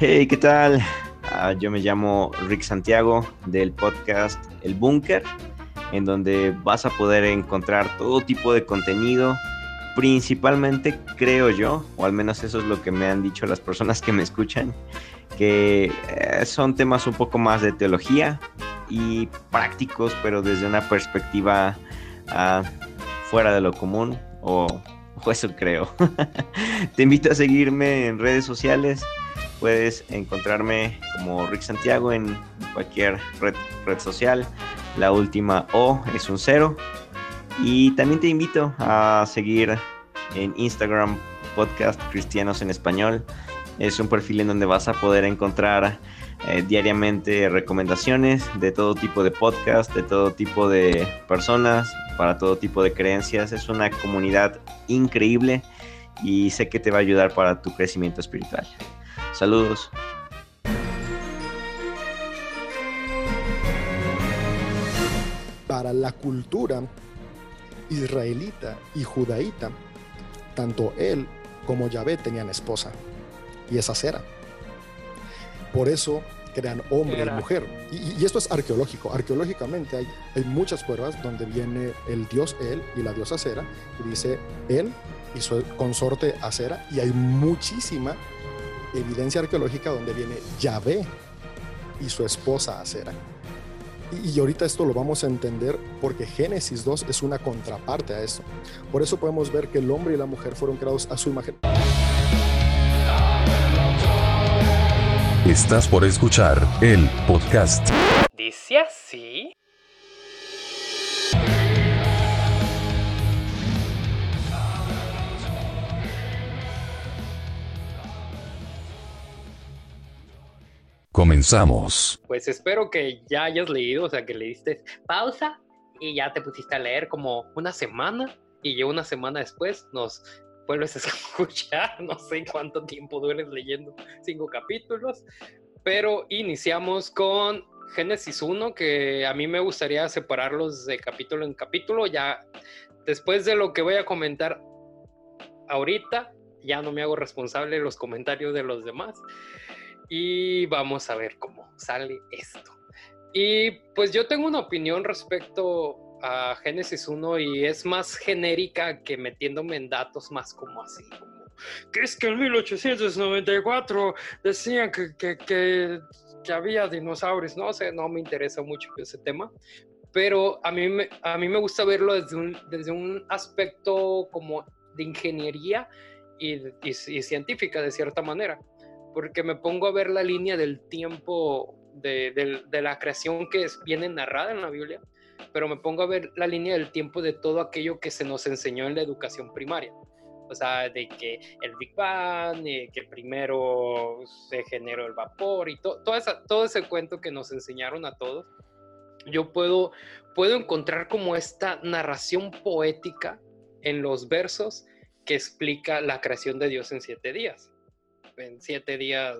Hey, ¿qué tal? Ah, yo me llamo Rick Santiago del podcast El Búnker, en donde vas a poder encontrar todo tipo de contenido. Principalmente creo yo, o al menos eso es lo que me han dicho las personas que me escuchan, que eh, son temas un poco más de teología y prácticos, pero desde una perspectiva ah, fuera de lo común, o, o eso creo. Te invito a seguirme en redes sociales. Puedes encontrarme como Rick Santiago en cualquier red, red social. La última O es un cero. Y también te invito a seguir en Instagram podcast Cristianos en Español. Es un perfil en donde vas a poder encontrar eh, diariamente recomendaciones de todo tipo de podcast, de todo tipo de personas, para todo tipo de creencias. Es una comunidad increíble y sé que te va a ayudar para tu crecimiento espiritual. Saludos. Para la cultura israelita y judaíta, tanto él como Yahvé tenían esposa, y esa cera. Por eso crean hombre y mujer. Y, esto es arqueológico. Arqueológicamente hay, hay muchas pruebas donde viene el dios él y la diosa Cera, y dice él y su consorte Acera, y hay muchísima evidencia arqueológica donde viene Yahvé y su esposa Acera. Y, ahorita esto lo vamos a entender porque Génesis 2 es una contraparte a eso. Por eso podemos ver que el hombre y la mujer fueron creados a su imagen. Estás por escuchar el podcast. Comenzamos. Pues espero que ya hayas leído, o sea, que le diste pausa y ya te pusiste a leer como una semana y yo una semana después nos vuelves a escuchar, no sé cuánto tiempo dures leyendo cinco capítulos, pero iniciamos con Génesis 1, que a mí me gustaría separarlos de capítulo en capítulo, ya después de lo que voy a comentar ahorita, ya no me hago responsable de los comentarios de los demás y vamos a ver cómo sale esto. Y pues yo tengo una opinión respecto a Génesis 1 y es más genérica que metiéndome en datos más como así, que es que en 1894 decían que, que, que, había dinosaurios, no sé, no me interesa mucho ese tema, pero a mí me, a mí me gusta verlo desde un, desde un aspecto como de ingeniería y, y científica de cierta manera porque me pongo a ver la línea del tiempo de, la creación que es, viene narrada en la Biblia, pero me pongo a ver la línea del tiempo de todo aquello que se nos enseñó en la educación primaria. O sea, de que el Big Bang, eh, que primero se generó el vapor y to, esa, todo ese cuento que nos enseñaron a todos, yo puedo, puedo encontrar como esta narración poética en los versos que explica la creación de Dios en siete días en siete días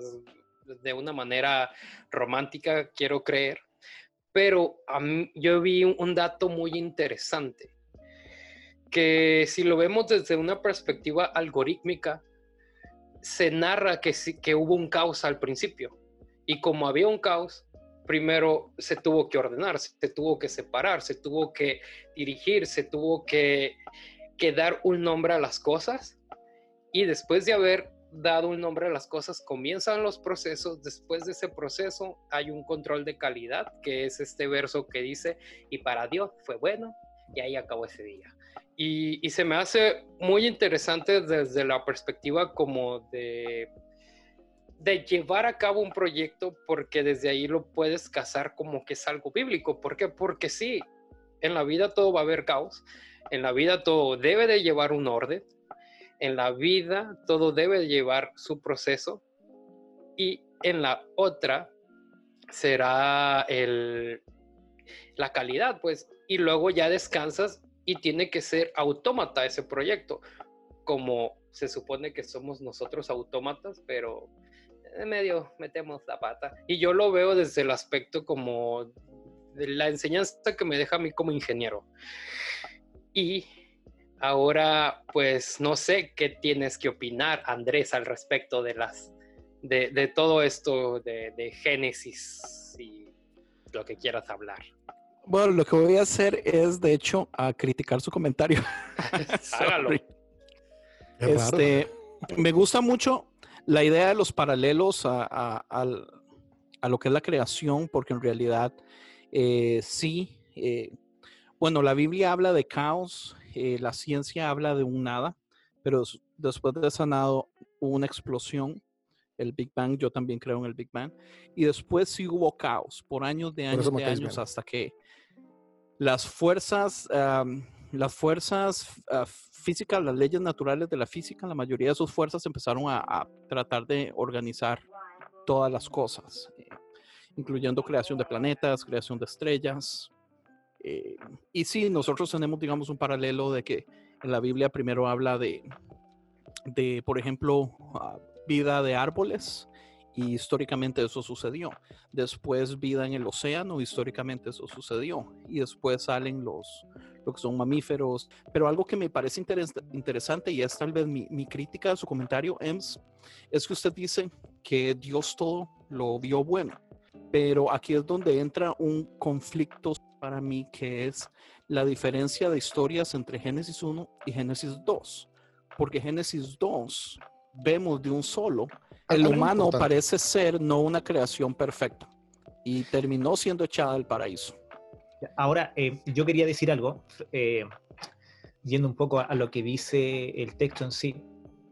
de una manera romántica, quiero creer. Pero a mí, yo vi un dato muy interesante, que si lo vemos desde una perspectiva algorítmica, se narra que, que hubo un caos al principio. Y como había un caos, primero se tuvo que ordenar, se tuvo que separar, se tuvo que dirigir, se tuvo que, que dar un nombre a las cosas. Y después de haber dado un nombre a las cosas, comienzan los procesos, después de ese proceso hay un control de calidad, que es este verso que dice, y para Dios fue bueno, y ahí acabó ese día. Y, se me hace muy interesante desde la perspectiva como de, de llevar a cabo un proyecto, porque desde ahí lo puedes casar como que es algo bíblico. ¿Por qué? Porque sí, en la vida todo va a haber caos, en la vida todo debe de llevar un orden, en la vida todo debe llevar su proceso y en la otra será el, la calidad, pues, y luego ya descansas y tiene que ser autómata ese proyecto, como se supone que somos nosotros autómatas, pero en medio metemos la pata. Y yo lo veo desde el aspecto como de la enseñanza que me deja a mí como ingeniero. Y Ahora, pues no sé qué tienes que opinar, Andrés, al respecto de las de, de todo esto de, de Génesis y lo que quieras hablar. Bueno, lo que voy a hacer es, de hecho, a criticar su comentario. Hágalo. Este, me gusta mucho la idea de los paralelos a, a lo que es la creación, porque en realidad eh, sí, eh, bueno, la Biblia habla de caos, eh, la ciencia habla de un nada, pero después de esa nada hubo una explosión, el Big Bang, yo también creo en el Big Bang, y después sí hubo caos por años de años de años bien. hasta que las fuerzas, las fuerzas ah, físicas, las leyes naturales de la física, la mayoría de sus fuerzas empezaron a, a tratar de organizar todas las cosas, eh, incluyendo creación de planetas, creación de estrellas. Eh, y sí, nosotros tenemos, digamos, un paralelo de que en la Biblia primero habla de, de por ejemplo, ah, vida de árboles, y históricamente eso sucedió. Después vida en el océano, históricamente eso sucedió. Y después salen los, lo que son mamíferos. Pero algo que me parece interes- interesante, y es tal vez mi, mi crítica a su comentario, Ems, es que usted dice que Dios todo lo vio bueno. Pero aquí es donde entra un conflicto para mí, que es la diferencia de historias entre Génesis 1 y Génesis 2. Porque Génesis 2 vemos de un solo, el Algo humano importante. parece ser no una creación perfecta y terminó siendo echada del paraíso. Ahora, eh, yo quería decir algo, eh, yendo un poco a, a lo que dice el texto en sí.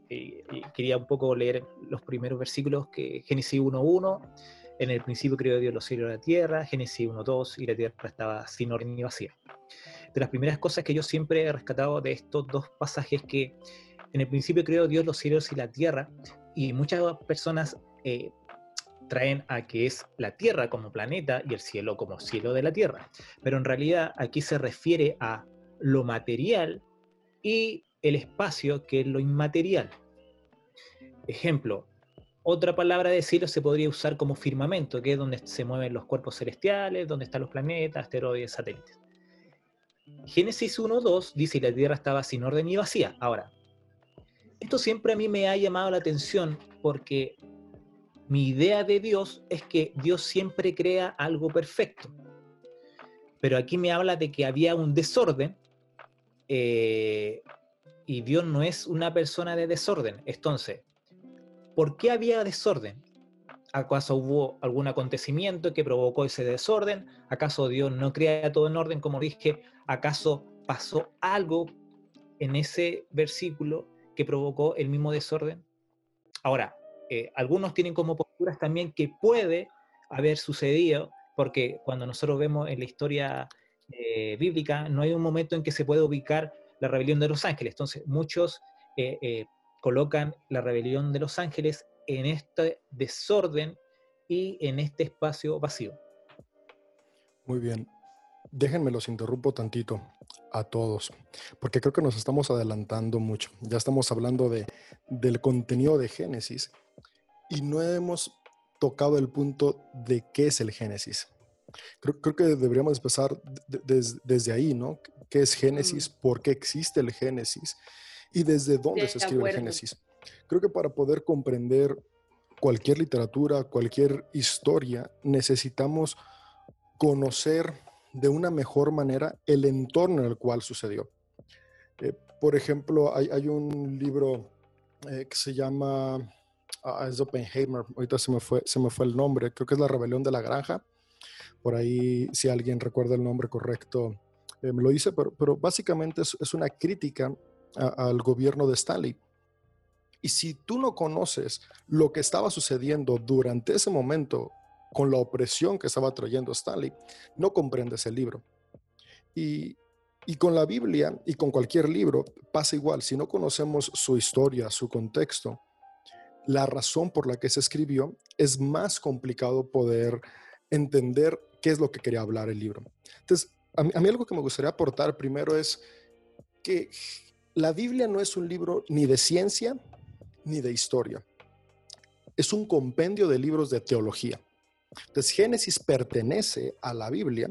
eh, quería un poco leer los primeros versículos que Génesis 1.1, en el principio creó Dios los cielos y la tierra, Génesis 1.2, y la tierra estaba sin orden ni vacía. De las primeras cosas que yo siempre he rescatado de estos dos pasajes que en el principio creó Dios los cielos y la tierra, y muchas personas eh, traen a que es la tierra como planeta y el cielo como cielo de la tierra. Pero en realidad aquí se refiere a lo material y el espacio que es lo inmaterial. Ejemplo, otra palabra de cielo se podría usar como firmamento, que es donde se mueven los cuerpos celestiales, donde están los planetas, asteroides, satélites. Génesis 1.2 dice que la tierra estaba sin orden y vacía. Ahora, esto siempre a mí me ha llamado la atención porque mi idea de Dios es que Dios siempre crea algo perfecto. Pero aquí me habla de que había un desorden eh, y Dios no es una persona de desorden. Entonces, ¿por qué había desorden? ¿Acaso hubo algún acontecimiento que provocó ese desorden? ¿Acaso Dios no crea todo en orden? Como dije, ¿acaso pasó algo en ese versículo que provocó el mismo desorden? Ahora, eh, algunos tienen como posturas también que puede haber sucedido, porque cuando nosotros vemos en la historia eh, bíblica, no hay un momento en que se puede ubicar la rebelión de los ángeles. Entonces, muchos eh, colocan la rebelión de los ángeles en este desorden y en este espacio vacío. Muy bien. Déjenme los interrumpo tantito a todos, porque creo que nos estamos adelantando mucho. Ya estamos hablando de, del contenido de Génesis y no hemos tocado el punto de qué es el Génesis. Creo, creo que deberíamos empezar de- des- desde ahí, ¿no? ¿Qué es Génesis? ¿Por qué existe el Génesis? ¿Y desde dónde De se escribe el. Génesis? Creo que para poder comprender cualquier literatura, cualquier historia, necesitamos conocer de una mejor manera el entorno en el cual sucedió. Eh, por ejemplo, hay, hay un libro eh, que se llama, ah, es Oppenheimer, ahorita se me, fue, se me fue el nombre, creo que es La Rebelión de la Granja. Por ahí, si alguien recuerda el nombre correcto, eh, me lo dice, pero, pero básicamente es, es una crítica al gobierno de Stanley. Y si tú no conoces lo que estaba sucediendo durante ese momento con la opresión que estaba trayendo Stanley, no comprendes el libro. Y, y con la Biblia y con cualquier libro pasa igual. Si no conocemos su historia, su contexto, la razón por la que se escribió, es más complicado poder entender qué es lo que quería hablar el libro. Entonces, a mí, a mí algo que me gustaría aportar primero es que la Biblia no es un libro ni de ciencia ni de historia. Es un compendio de libros de teología. Entonces, Génesis pertenece a la Biblia,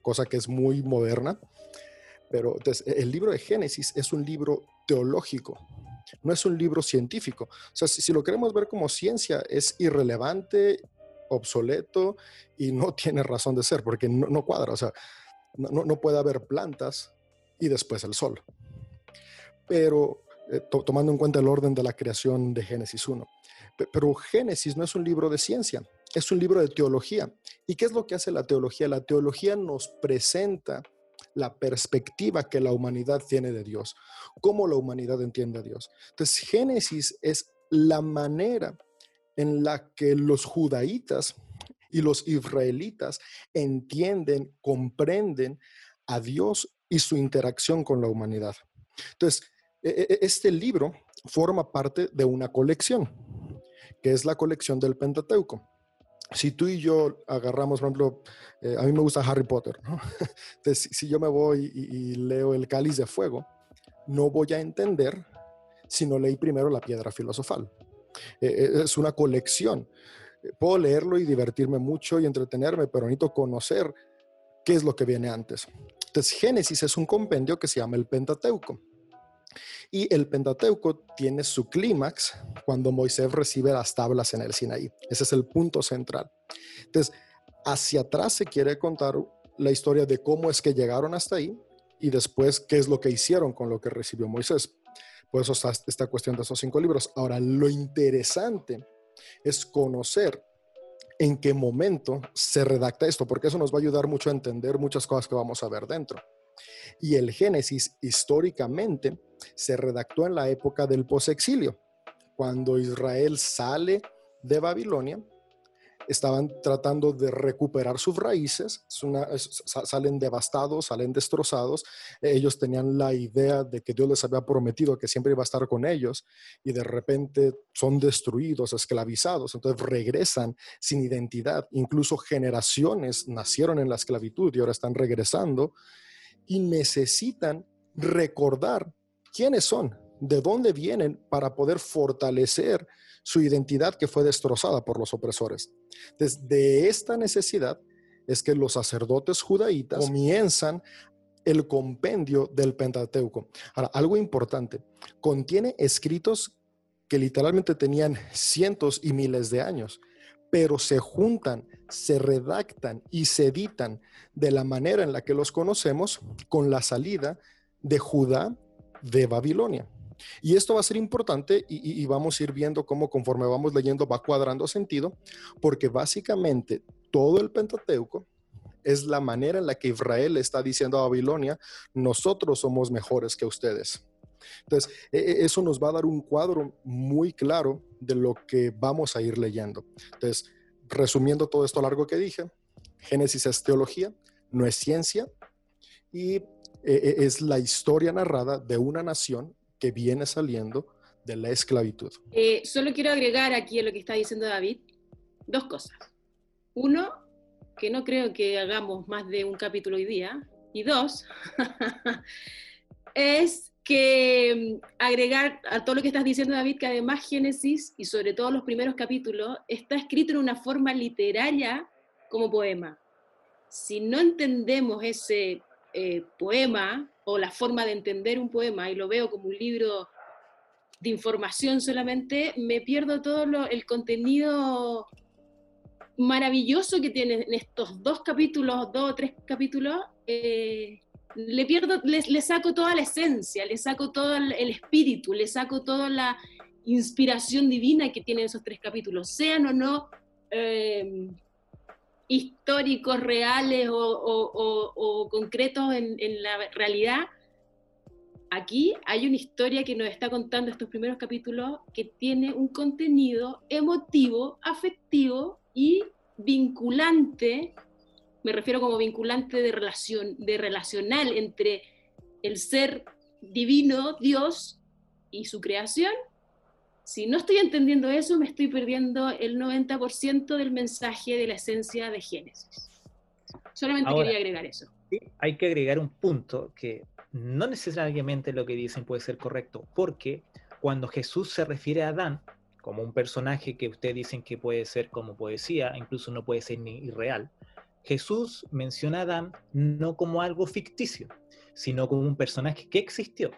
cosa que es muy moderna, pero entonces, el libro de Génesis es un libro teológico. no es un libro científico. O sea, si, lo queremos ver como ciencia, es irrelevante, obsoleto y no tiene razón de ser, porque no, no cuadra. O sea, no- no puede haber plantas y después el sol. Pero eh, to- tomando en cuenta el orden de la creación de Génesis 1. Pe- Pero Génesis no es un libro de ciencia, es un libro de teología. ¿Y qué es lo que hace la teología? La teología nos presenta la perspectiva que la humanidad tiene de Dios, cómo la humanidad entiende a Dios. Entonces, Génesis es la manera en la que los judaítas y los israelitas entienden, comprenden a Dios y su interacción con la humanidad. Entonces, este libro forma parte de una colección, que es la colección del Pentateuco. Si tú y yo agarramos, por ejemplo, eh, a mí me gusta Harry Potter, ¿no? Entonces, si- yo me voy y, y leo el Cáliz de Fuego, no voy a entender si no leí primero la piedra filosofal. Eh, eh, es una colección. Eh, Puedo leerlo y divertirme mucho y entretenerme, pero necesito conocer qué es lo que viene antes. Entonces, Génesis es un compendio que se llama el Pentateuco. Y el Pentateuco tiene su clímax cuando Moisés recibe las tablas en el Sinaí. Ese es el punto central. Entonces, hacia atrás se quiere contar la historia de cómo es que llegaron hasta ahí y después qué es lo que hicieron con lo que recibió Moisés. Por eso está esta cuestión de esos cinco libros. Ahora, lo interesante es conocer en qué momento se redacta esto, porque eso nos va a ayudar mucho a entender muchas cosas que vamos a ver dentro. Y el Génesis históricamente se redactó en la época del posexilio, cuando Israel sale de Babilonia, estaban tratando de recuperar sus raíces, salen devastados, salen destrozados, ellos tenían la idea de que Dios les había prometido que siempre iba a estar con ellos y de repente son destruidos, esclavizados, entonces regresan sin identidad, incluso generaciones nacieron en la esclavitud y ahora están regresando y necesitan recordar quiénes son, de dónde vienen para poder fortalecer su identidad que fue destrozada por los opresores. Desde esta necesidad es que los sacerdotes judaítas comienzan el compendio del Pentateuco. Ahora, algo importante, contiene escritos que literalmente tenían cientos y miles de años, pero se juntan, se redactan y se editan de la manera en la que los conocemos con la salida de Judá de Babilonia. Y esto va a ser importante y, vamos a ir viendo cómo conforme vamos leyendo va cuadrando sentido, porque básicamente todo el Pentateuco es la manera en la que Israel está diciendo a Babilonia, nosotros somos mejores que ustedes. Entonces, e- e- eso nos va a dar un cuadro muy claro de lo que vamos a ir leyendo. Entonces, resumiendo todo esto largo que dije, Génesis es teología, no es ciencia, y eh, eh, es la historia narrada de una nación que viene saliendo de la esclavitud. Eh, solo quiero agregar aquí a lo que está diciendo David dos cosas. Uno, que no creo que hagamos más de un capítulo hoy día. Y dos, es que mm, agregar a todo lo que estás diciendo, David, que además Génesis, y sobre todo los primeros capítulos, está escrito en una forma literaria como poema. Si no entendemos ese eh, poema o la forma de entender un poema, y lo veo como un libro de información solamente, me pierdo todo lo- el contenido maravilloso que tiene en estos dos capítulos, dos o tres capítulos, eh, le pierdo, le, saco toda la esencia, le saco todo el, espíritu, le saco toda la inspiración divina que tienen esos tres capítulos, sean o no eh, históricos, reales o concretos en, en la realidad. Aquí hay una historia que nos está contando estos primeros capítulos que tiene un contenido emotivo, afectivo y vinculante, me refiero como vinculante de relación, de relacional entre el ser divino, Dios y su creación. Si no estoy entendiendo eso, me estoy perdiendo el 90% del mensaje de la esencia de Génesis. Solamente Ahora- quería agregar eso. Hay que agregar un punto que no necesariamente lo que dicen puede ser correcto, porque cuando Jesús se refiere a Adán como un personaje que ustedes dicen que puede ser como poesía, incluso no puede ser ni irreal, Jesús menciona a Adán no como algo ficticio, sino como un personaje que existió.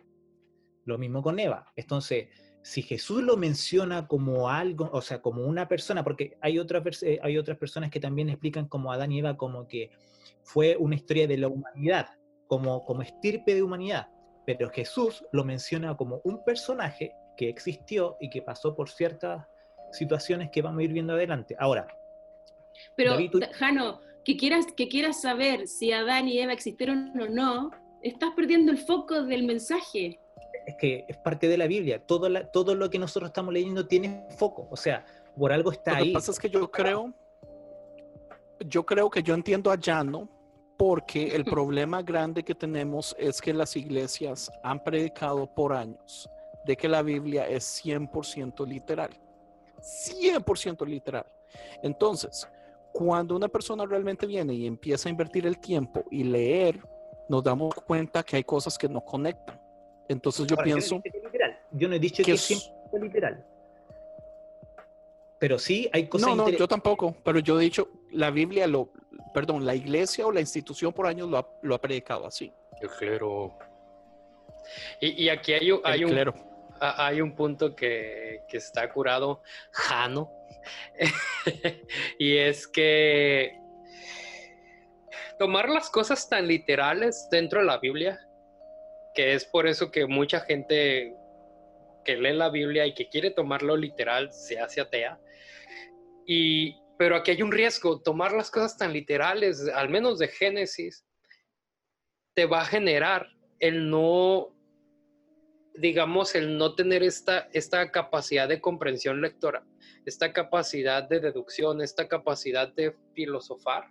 Lo mismo con Eva. Entonces, si Jesús lo menciona como algo, o sea, como una persona, porque hay otras, vers- eh, hay otras personas que también explican como Adán y Eva como que fue una historia de la humanidad, como, como estirpe de humanidad. Pero Jesús lo menciona como un personaje que existió y que pasó por ciertas situaciones que vamos a ir viendo adelante. Ahora, Pero, David, Jano, que quieras, que quieras saber si Adán y Eva existieron o no, estás perdiendo el foco del mensaje. es que es parte de la Biblia. Todo, la- todo lo que nosotros estamos leyendo tiene foco. O sea, por algo está Lo que ahí. pasa es que yo creo, yo creo que yo entiendo a Llano porque el problema grande que tenemos es que las iglesias han predicado por años de que la Biblia es 100% literal. 100% literal. Entonces, cuando una persona realmente viene y empieza a invertir el tiempo y leer, nos damos cuenta que hay cosas que no conectan. Entonces yo Ahora, pienso no he dicho que es literal. Yo no he dicho que que es- 100% literal. Pero sí hay cosas No, no, yo tampoco, pero yo he dicho, la Biblia, lo, perdón, la iglesia o la institución por años lo ha, lo ha predicado así. El clero. Y, y aquí hay, un- hay un, hay un punto que, que está curado, Jano, y es que tomar las cosas tan literales dentro de la Biblia, que es por eso que mucha gente que lee la Biblia y que quiere tomarlo literal se hace atea. Y, pero aquí hay un riesgo, tomar las cosas tan literales, al menos de Génesis, te va a generar el no, digamos, el no tener esta, esta capacidad de comprensión lectora, esta capacidad de deducción, esta capacidad de filosofar,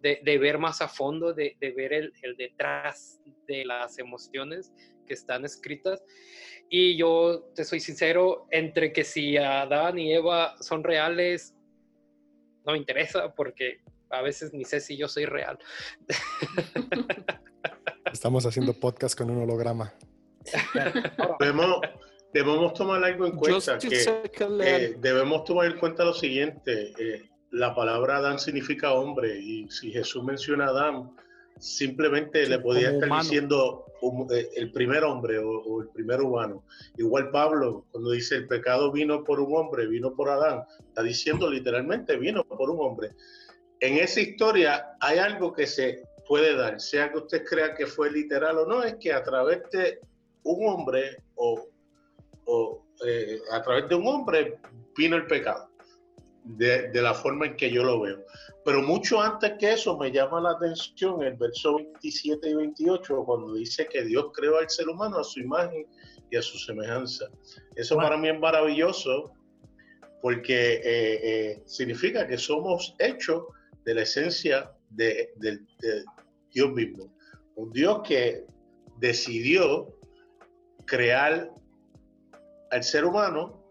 de, de ver más a fondo, de, de ver el, el detrás de las emociones que están escritas. Y yo te soy sincero, entre que si Adán y Eva son reales, no me interesa porque a veces ni sé si yo soy real. Estamos haciendo podcast con un holograma. Debemos, debemos tomar algo en cuenta, que eh, debemos tomar en cuenta lo siguiente, eh, la palabra Adán significa hombre y si Jesús menciona a Adán, simplemente Sí, le podía estar humano. diciendo hum- eh, el primer hombre o, o el primer humano. Igual Pablo, cuando dice el pecado vino por un hombre, vino por Adán, está diciendo literalmente vino por un hombre. En esa historia hay algo que se puede dar, sea que usted crea que fue literal o no, es que a través de un hombre o, o, eh, a través de un hombre vino el pecado, de, de la forma en que yo lo veo. Pero mucho antes que eso me llama la atención el verso 27 y 28, cuando dice que Dios creó al ser humano a su imagen y a su semejanza. Eso para mí es maravilloso porque eh, eh, significa que somos hechos de la esencia de, de- de Dios mismo. Un Dios que decidió crear al ser humano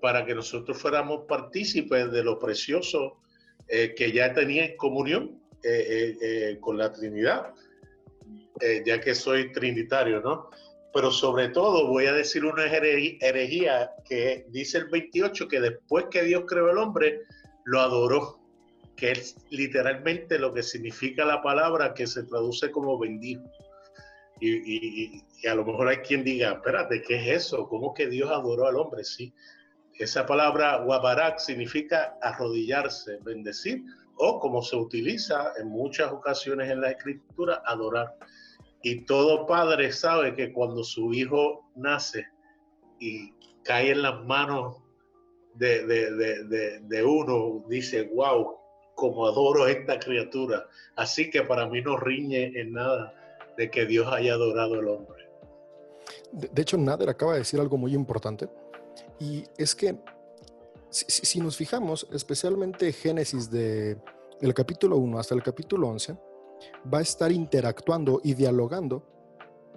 para que nosotros fuéramos partícipes de lo precioso eh, que ya tenía en comunión eh, eh, con la Trinidad, ya que soy trinitario, ¿no? Pero sobre todo voy a decir una here- herejía que dice el 28 que después que Dios creó el hombre, lo adoró, que es literalmente lo que significa la palabra que se traduce como bendijo. Y, y- y a lo mejor hay quien diga, espérate, ¿qué es eso? ¿Cómo que Dios adoró al hombre? Sí. Esa palabra wabarak significa arrodillarse, bendecir, o como se utiliza en muchas ocasiones en la escritura, adorar. Y todo padre sabe que cuando su hijo nace y cae en las manos de- de- de- de uno, dice, wow, como adoro a esta criatura. Así que para mí no riñe en nada de que Dios haya adorado al hombre. De, hecho, Nader acaba de decir algo muy importante y es que si nos fijamos, especialmente Génesis de el capítulo 1 hasta el capítulo 11, va a estar interactuando y dialogando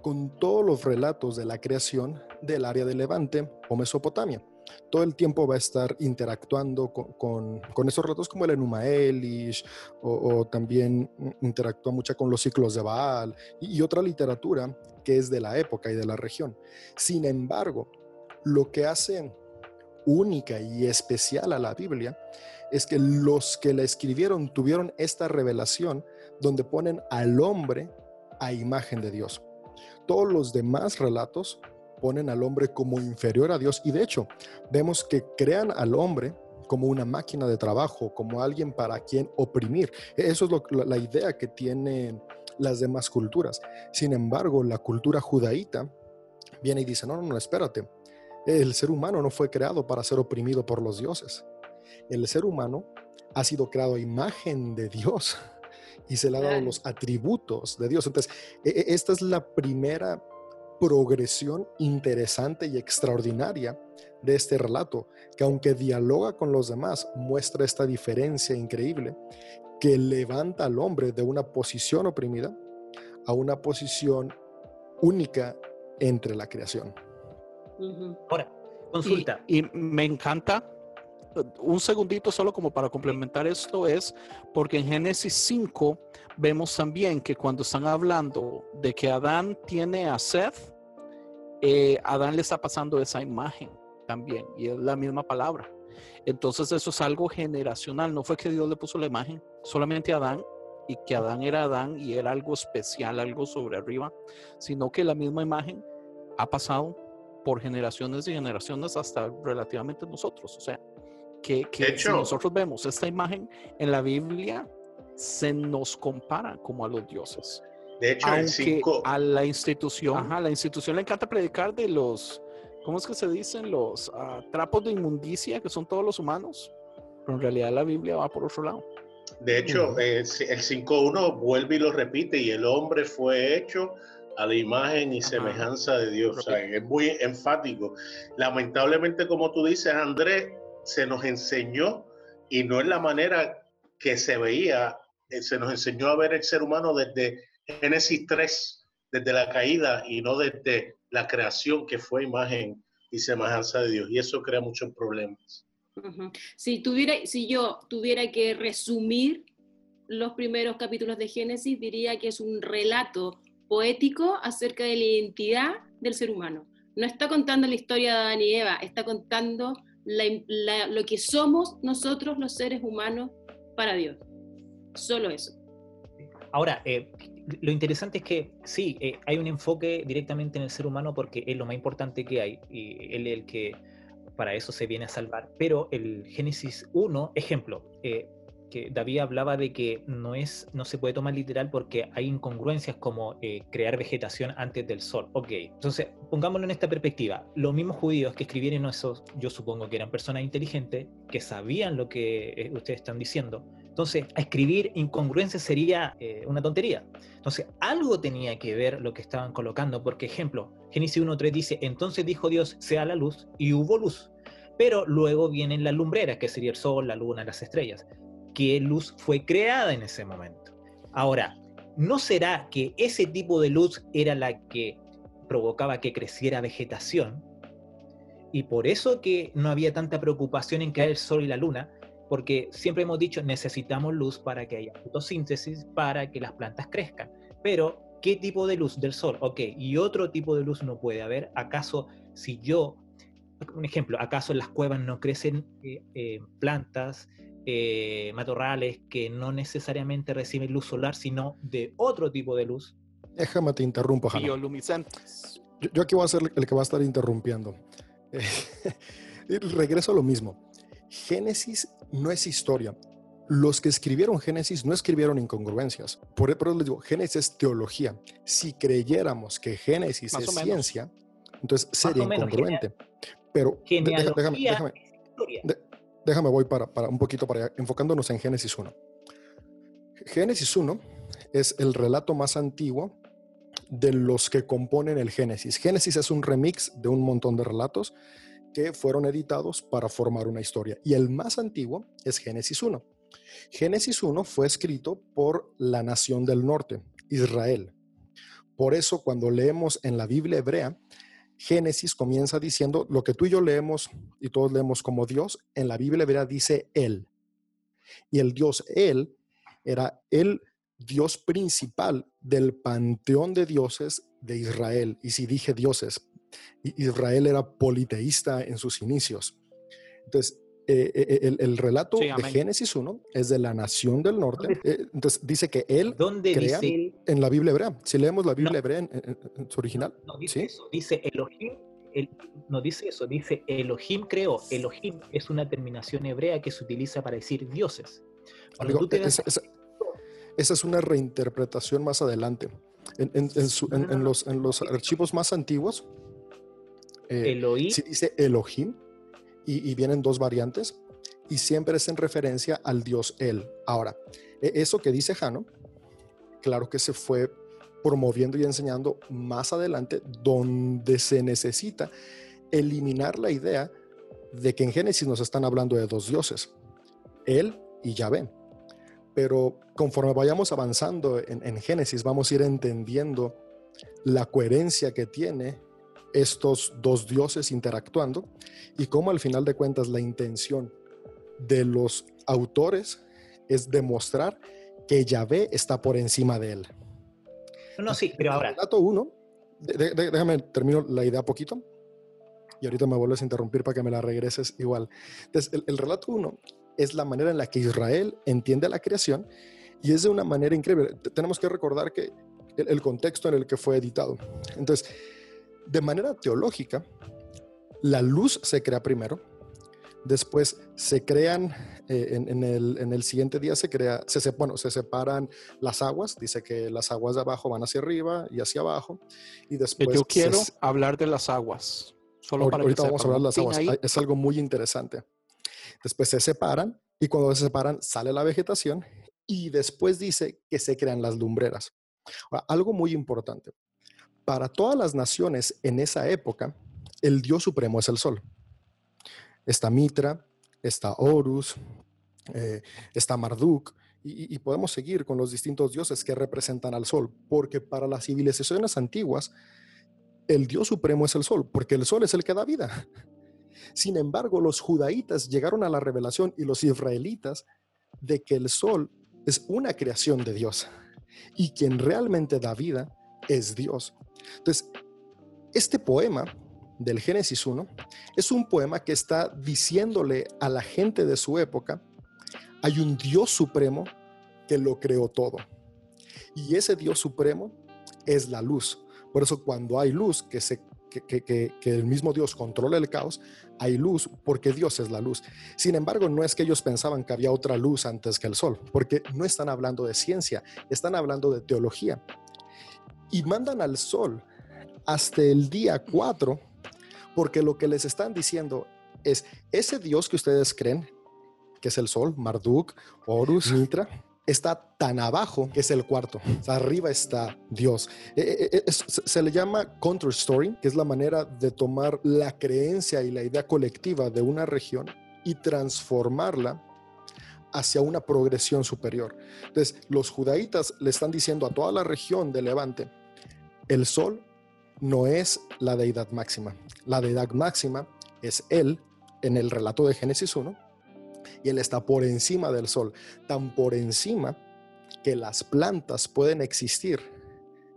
con todos los relatos de la creación del área de Levante o Mesopotamia. Todo el tiempo va a estar interactuando con, con- con esos relatos como el Enuma Elish, o, también interactúa mucho con los ciclos de Baal y, y otra literatura que es de la época y de la región. Sin embargo, lo que hace única y especial a la Biblia es que los que la escribieron tuvieron esta revelación donde ponen al hombre a imagen de Dios. Todos los demás relatos ponen al hombre como inferior a Dios y de hecho vemos que crean al hombre como una máquina de trabajo, como alguien para quien oprimir. Eso es lo- la idea que tienen las demás culturas. Sin embargo, la cultura judaíta viene y dice, no, no, no, espérate. El ser humano no fue creado para ser oprimido por los dioses. El ser humano ha sido creado a imagen de Dios y se le ha dado los atributos de Dios. Entonces, e- e- esta es la primera progresión interesante y extraordinaria de este relato, que aunque dialoga con los demás, muestra esta diferencia increíble que levanta al hombre de una posición oprimida a una posición única entre la creación. Ahora, Y- consulta. Y, me encanta, un segundito solo como para complementar esto es, porque en Génesis 5 vemos también que cuando están hablando de que Adán tiene a Seth, eh, Adán le está pasando esa imagen también, y es la misma palabra. Entonces eso es algo generacional, no fue que Dios le puso la imagen solamente a Adán y que Adán era Adán y era algo especial, algo sobre arriba, sino que la misma imagen ha pasado por generaciones y generaciones hasta relativamente nosotros. O sea, que, que si nosotros vemos esta imagen en la Biblia, se nos compara como a los dioses. De hecho, el Aunque 5, a la institución, ajá, a la institución le encanta predicar de los, ¿cómo es que se dicen? Los ah, trapos de inmundicia que son todos los humanos. Pero en realidad la Biblia va por otro lado. de hecho, Ujú. eh, si- el 5.1 vuelve y lo repite, y el hombre fue hecho a la imagen y Ajá. semejanza de Dios. O sea, es muy enfático. Lamentablemente, como tú dices, Andrés, se nos enseñó, y no es la manera que se veía, eh, se nos enseñó a ver el ser humano desde Génesis 3, desde la caída, y no desde la creación que fue imagen y semejanza de Dios. Y eso crea muchos problemas. Si, tuviera, si yo tuviera que resumir los primeros capítulos de Génesis, diría que es un relato poético acerca de la identidad del ser humano. No está contando la historia de Adán y Eva, está contando lo que somos nosotros los seres humanos para Dios. Solo eso. Ahora, eh, lo interesante es que sí, eh, hay un enfoque directamente en el ser humano porque es lo más importante que hay y él es el que para eso se viene a salvar. Pero el Génesis 1, ejemplo, eh, que David hablaba de que no, es, no se puede tomar literal porque hay incongruencias como crear vegetación antes del sol. Ok, entonces pongámoslo en esta perspectiva. Los mismos judíos que escribieron eso, yo supongo que eran personas inteligentes, que sabían lo que ustedes están diciendo. Entonces, escribir incongruencias sería eh, una tontería. Entonces, algo tenía que ver lo que estaban colocando, porque, ejemplo, Génesis 1.3 dice, entonces dijo Dios, sea la luz, y hubo luz. Pero luego vienen las lumbreras, que sería el sol, la luna, las estrellas. ¿Qué luz fue creada en ese momento? Ahora, ¿no será que ese tipo de luz era la que provocaba que creciera vegetación? Y por eso que no había tanta preocupación en crear el sol y la luna, porque siempre hemos dicho necesitamos luz para que haya fotosíntesis, para que las plantas crezcan. Pero, ¿qué tipo de luz? Del sol, ok. ¿Y otro tipo de luz no puede haber? ¿Acaso si yo, un ejemplo, acaso en las cuevas no crecen eh, eh, plantas, eh, matorrales que no necesariamente reciben luz solar, sino de otro tipo de luz? Déjame te interrumpo. Bioluminiscentes. Yo, yo aquí voy a ser el que va a estar interrumpiendo. Eh, regreso a lo mismo. Génesis no es historia. Los que escribieron Génesis no escribieron incongruencias. Por por eso les digo, Génesis es teología. Si creyéramos que Génesis Más es ciencia, entonces sería menos, incongruente. Pero déjame, déjame, de- déjame voy para, para un poquito para allá, enfocándonos en Génesis 1. Génesis 1 es el relato más antiguo de los que componen el Génesis. Génesis es un remix de un montón de relatos que fueron editados para formar una historia. Y el más antiguo es Génesis 1. Génesis 1 fue escrito por la nación del norte, Israel. Por eso cuando leemos en la Biblia hebrea, Génesis comienza diciendo lo que tú y yo leemos y todos leemos como Dios, en la Biblia hebrea dice Él. Y el Dios Él era el Dios principal del panteón de dioses de Israel. Y si dije dioses, Israel era politeísta en sus inicios. Entonces, eh, eh, el, el relato Sí, de. Génesis 1 es de la nación del norte. Eh, entonces, dice que Él ¿Dónde crea dice él? en la Biblia hebrea. Si leemos la Biblia No. hebrea en, en- en su original, No, dice ¿sí? eso. Dice Elohim él no dice eso, dice Elohim creó. Elohim es una terminación hebrea que se utiliza para decir dioses. Cuando Amigo, tú te das- esa, esa- esa es una reinterpretación más adelante. En, en- en su- en- en los, en los archivos más antiguos, eh, Elohim, sí dice Elohim y, y vienen dos variantes y siempre es en referencia al dios él. Ahora, e- eso que dice Jano, claro que se fue promoviendo y enseñando más adelante donde se necesita eliminar la idea de que en Génesis nos están hablando de dos dioses, él y Yahvé. Pero conforme vayamos avanzando en, en Génesis, vamos a ir entendiendo la coherencia que tiene estos dos dioses interactuando y cómo al final de cuentas la intención de los autores es demostrar que Yahvé está por encima de él. no, sí, pero El ahora, relato 1, déjame termino la idea poquito y ahorita me vuelves a interrumpir para que me la regreses igual. Entonces, el, el relato 1 es la manera en la que Israel entiende la creación y es de una manera increíble. T- Tenemos que recordar que el, el contexto en el que fue editado. Entonces, de manera teológica, la luz se crea primero, después se crean, eh, en, en el, en el siguiente día se crea, se, se- bueno, se separan las aguas, dice que las aguas de abajo van hacia arriba y hacia abajo, y después... yo se- quiero hablar de las aguas. Solo Ahor- para ahorita que vamos a hablar de las aguas. ahí. Ay, Es algo muy interesante. Después se separan y cuando se separan sale la vegetación y después dice que se crean las lumbreras. Ahora, algo muy importante. Para todas las naciones en esa época, el dios supremo es el sol. Está Mitra, está Horus, eh, está Marduk, y, y podemos seguir con los distintos dioses que representan al sol, porque para las civilizaciones antiguas, el Dios supremo es el sol, porque el sol es el que da vida. Sin embargo, los judaítas llegaron a la revelación y los israelitas de que el sol es una creación de Dios y quien realmente da vida es Dios. Entonces, este poema del Génesis 1 es un poema que está diciéndole a la gente de su época, hay un Dios supremo que lo creó todo. Y ese Dios supremo es la luz. Por eso cuando hay luz, que, se, el mismo Dios controla el caos, hay luz porque Dios es la luz. Sin embargo, no es que ellos pensaban que había otra luz antes que el sol, porque no están hablando de ciencia, están hablando de teología. Y mandan al sol hasta el día 4, porque lo que les están diciendo es, ese Dios que ustedes creen, que es el sol, Marduk, Horus, Mitra, está tan abajo que es el cuarto. O sea, arriba está Dios. Eh, eh, eh, es- se se le llama counter story, que es la manera de tomar la creencia y la idea colectiva de una región y transformarla hacia una progresión superior. Entonces, los judaítas le están diciendo a toda la región de Levante, el sol no es la deidad máxima. La deidad máxima es él en el relato de Génesis 1 y él está por encima del sol, tan por encima que las plantas pueden existir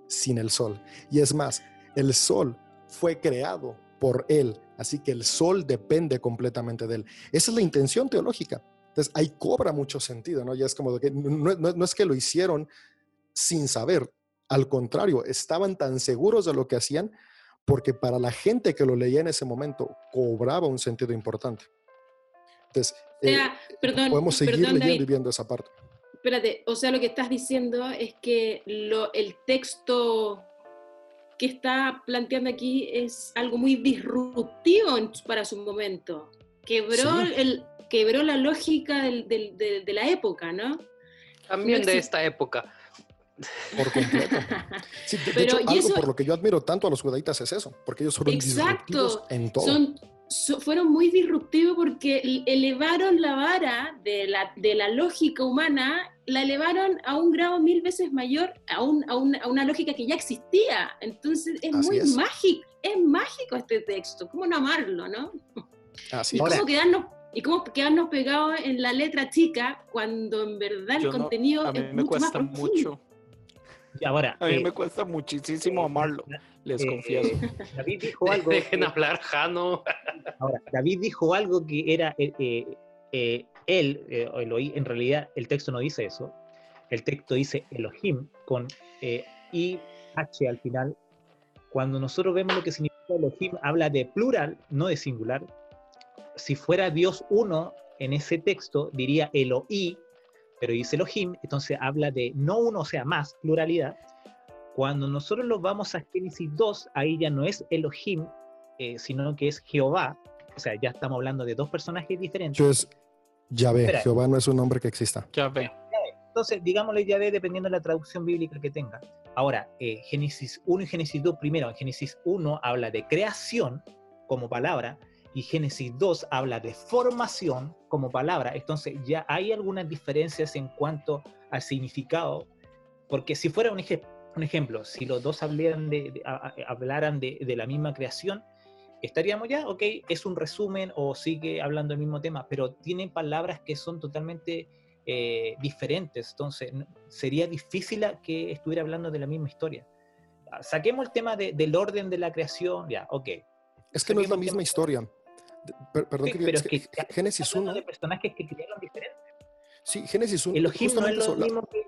sin el sol. Y es más, el sol fue creado por él, así que el sol depende completamente de él. Esa es la intención teológica. Entonces ahí cobra mucho sentido, ¿no? Ya es como que no es que lo hicieron sin saber, al contrario, estaban tan seguros de lo que hacían porque para la gente que lo leía en ese momento cobraba un sentido importante. Entonces, O sea, eh, perdón, podemos seguir perdón, leyendo David. y viendo esa parte. Espérate, o sea, lo que estás diciendo es que lo, el texto que está planteando aquí es algo muy disruptivo para su momento. Quebró, Sí. el, quebró la lógica del- del- de, de la época, ¿no? También No de esta época. Por completo. Sí, de, hecho, algo eso- por lo que yo admiro tanto a los judaítas es eso, porque ellos fueron disruptivos Exacto. en todo. Son, so- fueron muy disruptivos porque el- elevaron la vara de la, de la lógica humana, la elevaron a un grado mil veces mayor, a, un- a un- a una lógica que ya existía. Entonces es Así muy es. mágico, es mágico este texto. ¿Cómo no amarlo, no? Así ¿Y es. cómo quedarnos, y cómo quedarnos pegados en la letra chica cuando en verdad el Yo no- contenido a mí es me mucho más cuesta profundo? mucho. Ahora, A mí eh, me cuesta muchísimo amarlo, les eh, confieso. David dijo algo. Dejen que- hablar, Jano. Ahora, David dijo algo que era eh, eh, eh, él, eh, Elohim, en realidad el texto no dice eso. El texto dice Elohim con eh, IH al final. Cuando nosotros vemos lo que significa Elohim habla de plural, no de singular. Si fuera Dios uno en ese texto, diría Eloí, pero dice Elohim, entonces habla de no uno, o sea, más, pluralidad. Cuando nosotros lo vamos a Génesis 2, ahí ya no es Elohim, eh, sino que es Jehová. O sea, ya estamos hablando de dos personajes diferentes. Entonces, Yahvé, Espera. Jehová no es un nombre que exista. Ya ve. Entonces, digámosle Yahvé dependiendo de la traducción bíblica que tenga. Ahora, eh, Génesis 1 y Génesis 2, primero, en Génesis 1 habla de creación como palabra y Génesis 2 habla de formación como palabra. Entonces, ya hay algunas diferencias en cuanto al significado, porque si fuera un, eje- un ejemplo, si los dos hablaran de, de- a- a- hablaran de, de la misma creación, estaríamos ya, ok, es un resumen o sigue hablando del mismo tema, pero tiene palabras que son totalmente eh, diferentes, entonces sería difícil que estuviera hablando de la misma historia. Ah, Saquemos el tema de- del orden de la creación, ya, ok. Es que no es la el misma historia. Per- perdón, Sí, que- pero es que que- Génesis Hablando 1, de personajes que crearon diferentes. sí, Génesis 1, Elohim no es lo eso, la- mismo que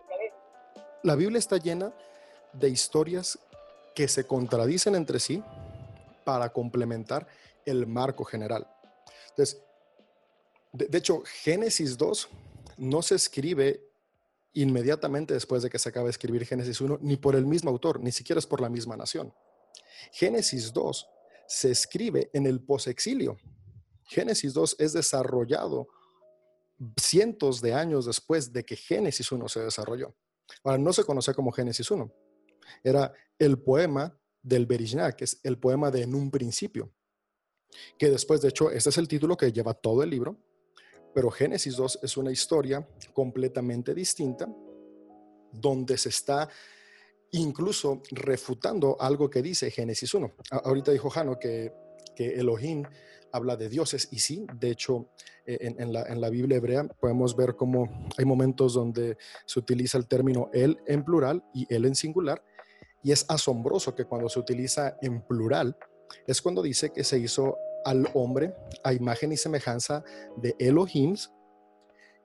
la Biblia está llena de historias que se contradicen entre sí para complementar el marco general. Entonces, de, de hecho, Génesis 2 no se escribe inmediatamente después de que se acaba de escribir Génesis 1, ni por el mismo autor, ni siquiera es por la misma nación. Génesis 2 se escribe en el posexilio. Génesis 2 es desarrollado cientos de años después de que Génesis 1 se desarrolló. Ahora, no se conoce como Génesis 1. Era el poema del Berishná, que es el poema de En un principio. Que después, de hecho, este es el título que lleva todo el libro. Pero Génesis 2 es una historia completamente distinta, donde se está incluso refutando algo que dice Génesis 1. A- ahorita dijo Jano que, que Elohim habla de dioses, y sí, de hecho, eh, en, la, en la Biblia hebrea podemos ver cómo hay momentos donde se utiliza el término él en plural y él en singular, y es asombroso que cuando se utiliza en plural es cuando dice que se hizo al hombre a imagen y semejanza de Elohims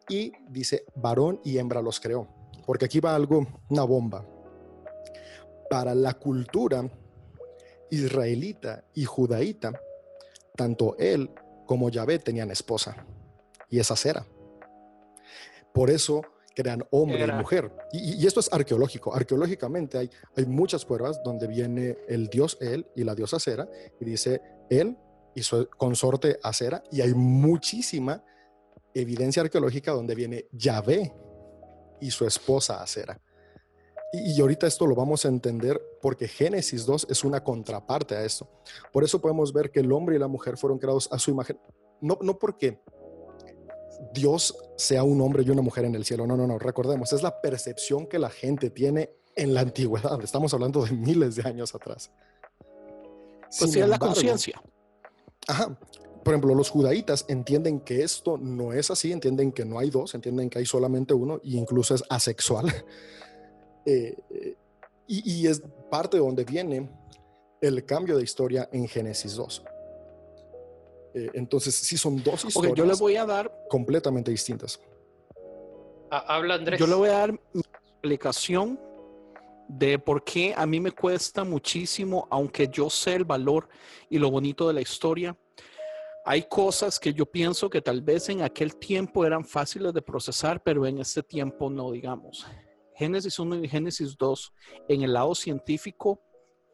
y dice varón y hembra los creó. Porque aquí va algo, una bomba. Para la cultura israelita y judaíta, tanto él como Yahvé tenían esposa y esa Sera. Por eso crean hombre Era. y mujer. Y, y esto es arqueológico. Arqueológicamente hay, hay muchas pruebas donde viene el dios él y la diosa Sera y dice él y su consorte Acera y hay muchísima evidencia arqueológica donde viene Yahvé y su esposa Acera. Y, y ahorita esto lo vamos a entender porque Génesis 2 es una contraparte a esto. Por eso podemos ver que el hombre y la mujer fueron creados a su imagen. No, no porque Dios sea un hombre y una mujer en el cielo. No, no, no. Recordemos, es la percepción que la gente tiene en la antigüedad. Estamos hablando de miles de años atrás. Pues Sin sí, es la conciencia. Ajá. Por ejemplo, los judaítas entienden que esto no es así, entienden que no hay dos, entienden que hay solamente uno e incluso es asexual. Eh, eh, y, y es parte de donde viene el cambio de historia en Génesis 2. Eh, entonces, sí son dos historias yo le voy a dar, completamente distintas. Ha- Habla Andrés. yo le voy a dar mi explicación de por qué a mí me cuesta muchísimo, aunque yo sé el valor y lo bonito de la historia. Hay cosas que yo pienso que tal vez en aquel tiempo eran fáciles de procesar, pero en este tiempo no, digamos. Génesis 1 y Génesis 2, en el lado científico,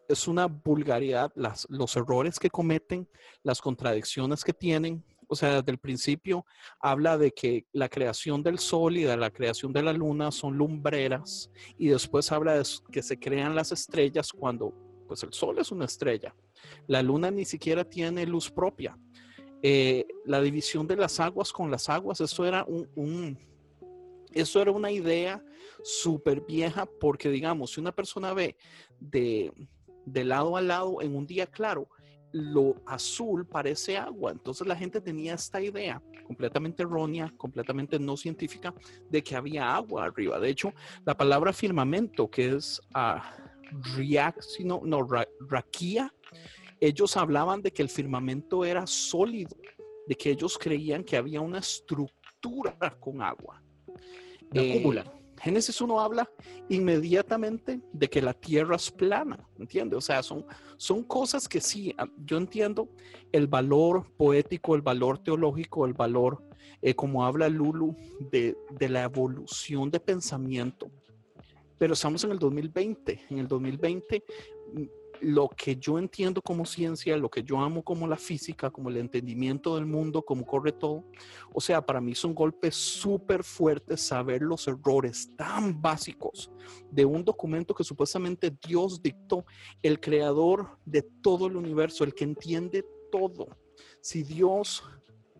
es una vulgaridad, las, los errores que cometen, las contradicciones que tienen. O sea, desde el principio habla de que la creación del sol y de la creación de la luna son lumbreras y después habla de que se crean las estrellas cuando pues el sol es una estrella. La luna ni siquiera tiene luz propia. Eh, la división de las aguas con las aguas, eso era un- eso era una idea súper vieja porque digamos, si una persona ve de, de lado a lado en un día claro, lo azul parece agua. Entonces la gente tenía esta idea completamente errónea, completamente no científica, de que había agua arriba. De hecho, la palabra firmamento, que es sino, no, ra- raquía, ellos hablaban de que el firmamento era sólido, de que ellos creían que había una estructura con agua. La Eh, cúpula. Génesis 1 habla inmediatamente de que la tierra es plana, ¿entiendes? O sea, son, son cosas que sí, ah, yo entiendo el valor poético, el valor teológico, el valor, eh, como habla Lulu, de, de la evolución de pensamiento. Pero estamos en el 2020. En el 2020 lo que yo entiendo como ciencia, lo que yo amo como la física, como el entendimiento del mundo, como corre todo. O sea, para mí es un golpe súper fuerte saber los errores tan básicos de un documento que supuestamente Dios dictó, el creador de todo el universo, el que entiende todo. Si Dios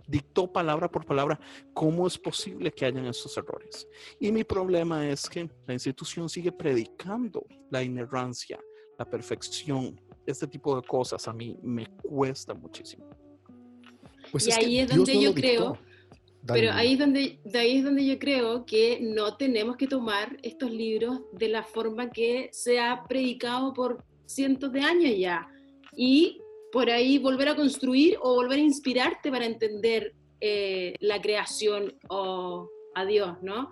dictó palabra por palabra, ¿cómo es posible que hayan esos errores? Y mi problema es que la institución sigue predicando la inerrancia, la perfección, este tipo de cosas a mí me cuesta muchísimo. Pues y ahí es donde yo creo, pero ahí es donde, de ahí es donde yo creo que no tenemos que tomar estos libros de la forma que se ha predicado por cientos de años ya. Y por ahí volver a construir o volver a inspirarte para entender eh, la creación o a Dios, ¿no?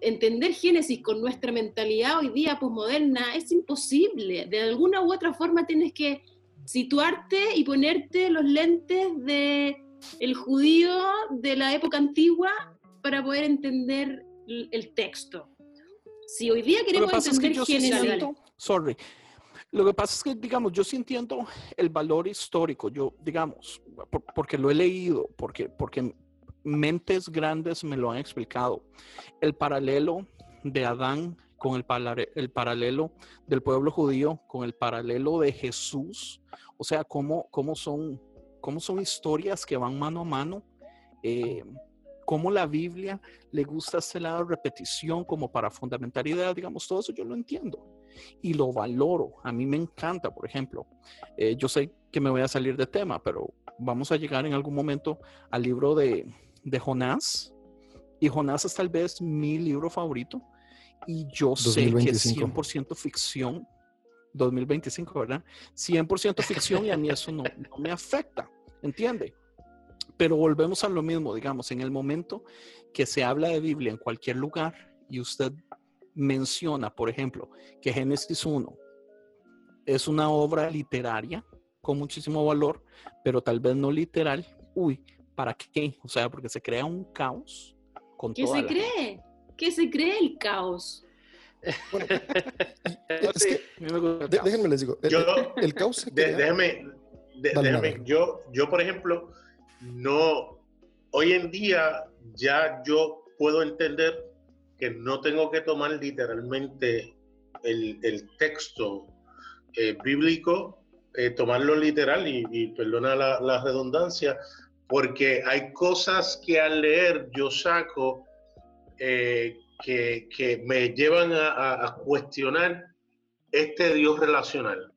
Entender Génesis con nuestra mentalidad hoy día posmoderna es imposible. De alguna u otra forma tienes que situarte y ponerte los lentes de el judío de la época antigua para poder entender el texto. Si hoy día queremos entender Génesis, sorry. Lo que pasa es que, digamos, yo sí entiendo el valor histórico, yo, digamos, porque lo he leído, porque, porque mentes grandes me lo han explicado. El paralelo de Adán con el, el paralelo del pueblo judío, con el paralelo de Jesús, o sea, cómo, cómo, son, cómo son historias que van mano a mano, eh, cómo la Biblia le gusta lado de repetición como para fundamentar ideas, digamos, todo eso yo lo entiendo y lo valoro. A mí me encanta, por ejemplo, eh, yo sé que me voy a salir de tema, pero vamos a llegar en algún momento al libro de, de Jonás. Y Jonás es tal vez mi libro favorito. Y yo sé que es 100% ficción. 2025, ¿verdad? 100% ficción y a mí eso no, me afecta, ¿entiende? Pero volvemos a lo mismo, digamos, en el momento que se habla de Biblia en cualquier lugar y usted menciona, por ejemplo, que Génesis 1 es una obra literaria con muchísimo valor, pero tal vez no literal, uy, ¿Para qué? O sea, porque se crea un caos con ¿Qué se cree? ¿Qué se cree el caos? Bueno, es que, déjenme les digo, el, caos se crea... Déjenme, déjenme yo, yo por ejemplo, no, hoy en día ya yo puedo entender que no tengo que tomar literalmente el, el texto eh, bíblico, eh, tomarlo literal y, y perdona la, la redundancia, porque hay cosas que al leer yo saco eh, que, me llevan a, cuestionar este Dios relacional,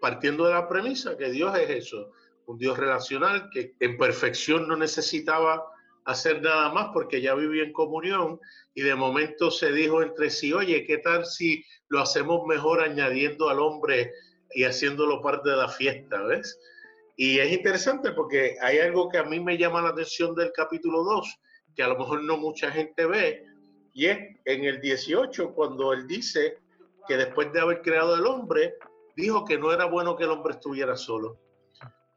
partiendo de la premisa que Dios es eso, un Dios relacional que en perfección no necesitaba hacer nada más porque ya vivía en comunión y de momento se dijo entre sí, oye, ¿qué tal si lo hacemos mejor añadiendo al hombre y haciéndolo parte de la fiesta, ¿ves? Y es interesante porque hay algo que a mí me llama la atención del capítulo 2, que a lo mejor no mucha gente ve, y es en el 18, cuando él dice que después de haber creado el hombre, dijo que no era bueno que el hombre estuviera solo.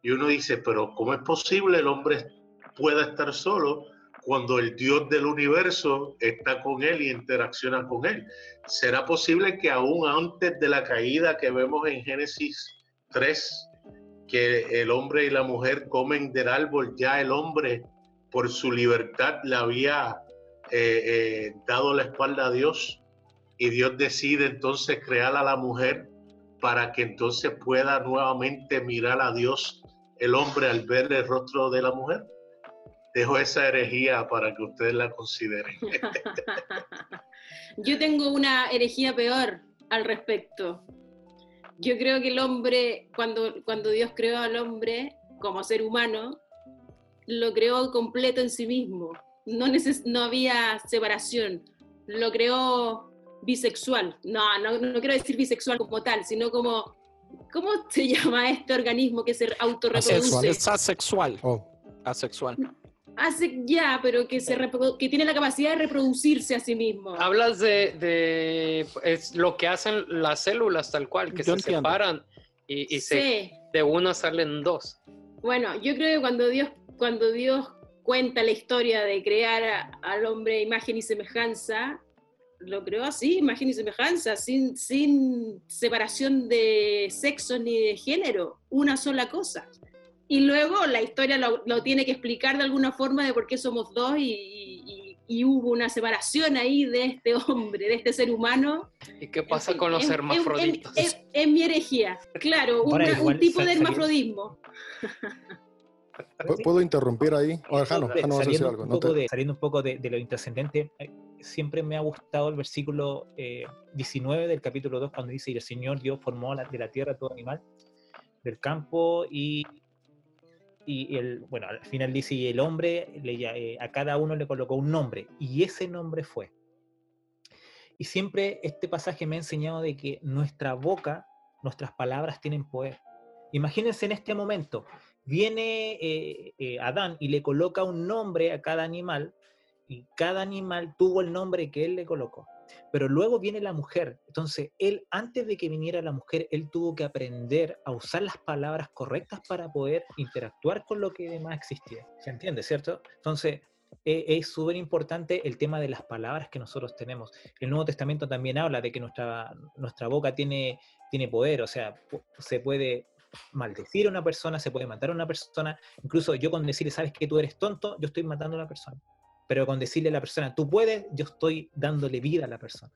Y uno dice, pero ¿cómo es posible el hombre pueda estar solo cuando el Dios del universo está con él y interacciona con él? ¿Será posible que aún antes de la caída que vemos en Génesis 3, que el hombre y la mujer comen del árbol, ya el hombre por su libertad le había eh, eh, dado la espalda a Dios y Dios decide entonces crear a la mujer para que entonces pueda nuevamente mirar a Dios el hombre al ver el rostro de la mujer. Dejo esa herejía para que ustedes la consideren. Yo tengo una herejía peor al respecto yo creo que el hombre, cuando, cuando Dios creó al hombre como ser humano, lo creó completo en sí mismo. No, no había separación. Lo creó bisexual. No, no, no quiero decir bisexual como tal, sino como, ¿cómo se llama este organismo que se autorreproduce? Es asexual. Oh. Asexual. Hace ya, pero que, se que tiene la capacidad de reproducirse a sí mismo. Hablas de, de es lo que hacen las células tal cual, que Yo se entiendo. separan y, y se, de una salen dos. Bueno, yo creo que cuando Dios, cuando Dios cuenta la historia de crear a- al hombre imagen y semejanza, lo creó así, imagen y semejanza, sin, sin separación de sexo ni de género, una sola cosa. Y luego la historia lo, lo tiene que explicar de alguna forma de por qué somos dos y, y- y hubo una separación ahí de este hombre, de este ser humano. ¿Y qué En pasa fin, con los es- es- hermafroditos? Es, mi herejía, claro, una- un igual tipo de hermafrodismo. ¿Pu- ¿Puedo interrumpir ahí? O Jano, Saliendo Jano, vas a decir un algo. No poco te- de, saliendo un poco de, de lo intrascendente, eh, siempre me ha gustado el versículo eh, 19 del capítulo 2 cuando dice, y el Señor Dios formó la- de la tierra todo animal del campo y, y el, bueno, al final dice, y el hombre le eh, a cada uno le colocó un nombre y ese nombre fue. Y siempre este pasaje me ha enseñado de que nuestra boca, nuestras palabras tienen poder. Imagínense en este momento, viene eh, eh, Adán y le coloca un nombre a cada animal y cada animal tuvo el nombre que él le colocó. Pero luego viene la mujer. Entonces, él, antes de que viniera la mujer, él tuvo que aprender a usar las palabras correctas para poder interactuar con lo que demás existía. ¿Se entiende, cierto? Entonces, eh, es súper importante el tema de las palabras que nosotros tenemos. El Nuevo Testamento también habla de que nuestra, nuestra boca tiene, tiene poder, o sea, se puede maldecir a una persona, se puede matar a una persona. Incluso yo con decirle, sabes que tú eres tonto, yo estoy matando a una persona. Pero con decirle a la persona, tú puedes, yo estoy dándole vida a la persona.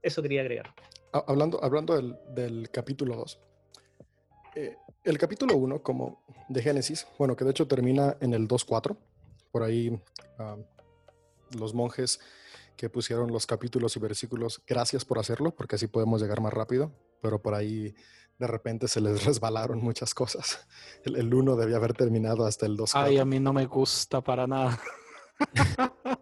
Eso quería agregar. Ha- Hablando, hablando del, del capítulo 2. el capítulo 1, como de Génesis, bueno, que de hecho termina en el 2.4. Por ahí ah, los monjes que pusieron los capítulos y versículos, gracias por hacerlo, porque así podemos llegar más rápido, pero por ahí de repente se les resbalaron muchas cosas. El, el 1 debía haber terminado hasta el 2.4. Ay, a mí no me gusta para nada.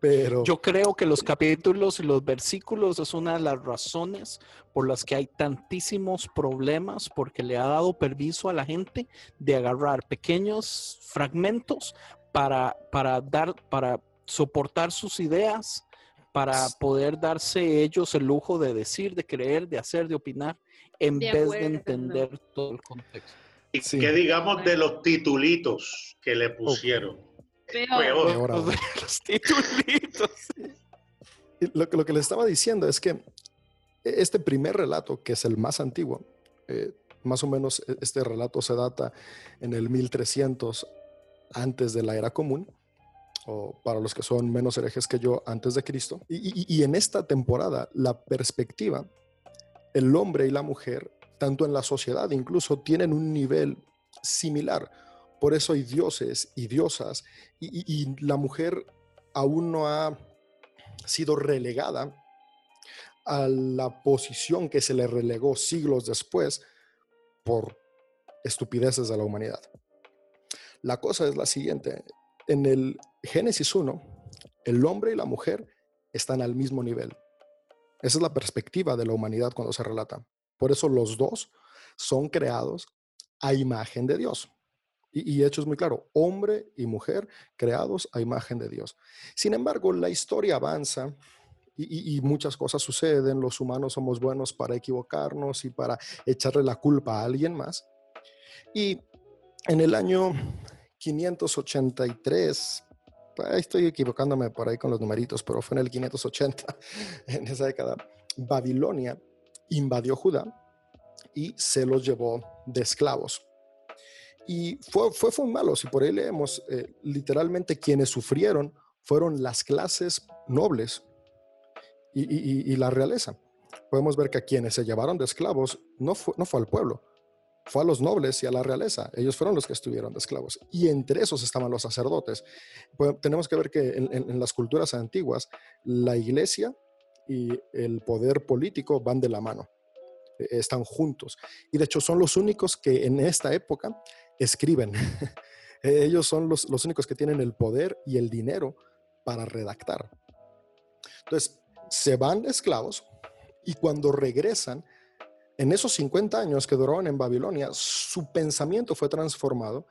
pero Yo creo que los capítulos y los versículos es una de las razones por las que hay tantísimos problemas, porque le ha dado permiso a la gente de agarrar pequeños fragmentos para, para dar, para soportar sus ideas, para poder darse ellos el lujo de decir, de creer, de hacer, de opinar, en De vez de entender todo el contexto. ¿Y Sí. qué digamos de los titulitos que le pusieron? Peor. Peor. Los titulitos. Lo, que- lo que le estaba diciendo es que este primer relato, que es el más antiguo, eh, más o menos e- este relato se data en el 1300 antes de la era común, o para los que son menos herejes que yo, antes de Cristo. Y, y- y en esta temporada, la perspectiva, el hombre y la mujer, tanto en la sociedad incluso, tienen un nivel similar. Por eso hay dioses y diosas, y, la mujer aún no ha sido relegada a la posición que se le relegó siglos después por estupideces de la humanidad. La cosa es la siguiente. En el Génesis 1, el hombre y la mujer están al mismo nivel. Esa es la perspectiva de la humanidad cuando se relata. Por eso los dos son creados a imagen de Dios. Y, y hecho es muy claro, hombre y mujer creados a imagen de Dios. Sin embargo, la historia avanza y, y- muchas cosas suceden. Los humanos somos buenos para equivocarnos y para echarle la culpa a alguien más. Y en el año 583, ahí estoy equivocándome por ahí con los numeritos, pero fue en el 580, en esa década, Babilonia invadió Judá y se los llevó de esclavos. Y fue, fue, fue malo, si por ahí leemos, eh, literalmente quienes sufrieron fueron las clases nobles y, la realeza. Podemos ver que a quienes se llevaron de esclavos no fue, no fue al pueblo, fue a los nobles y a la realeza. Ellos fueron los que estuvieron de esclavos. Y entre esos estaban los sacerdotes. Pues, tenemos que ver que en las culturas antiguas, la iglesia y el poder político van de la mano, eh, están juntos. Y de hecho son los únicos que en esta época escriben. Ellos son los, los únicos que tienen el poder y el dinero para redactar. Entonces, se van esclavos y cuando regresan, en esos 50 años que duraron en Babilonia, su pensamiento fue transformado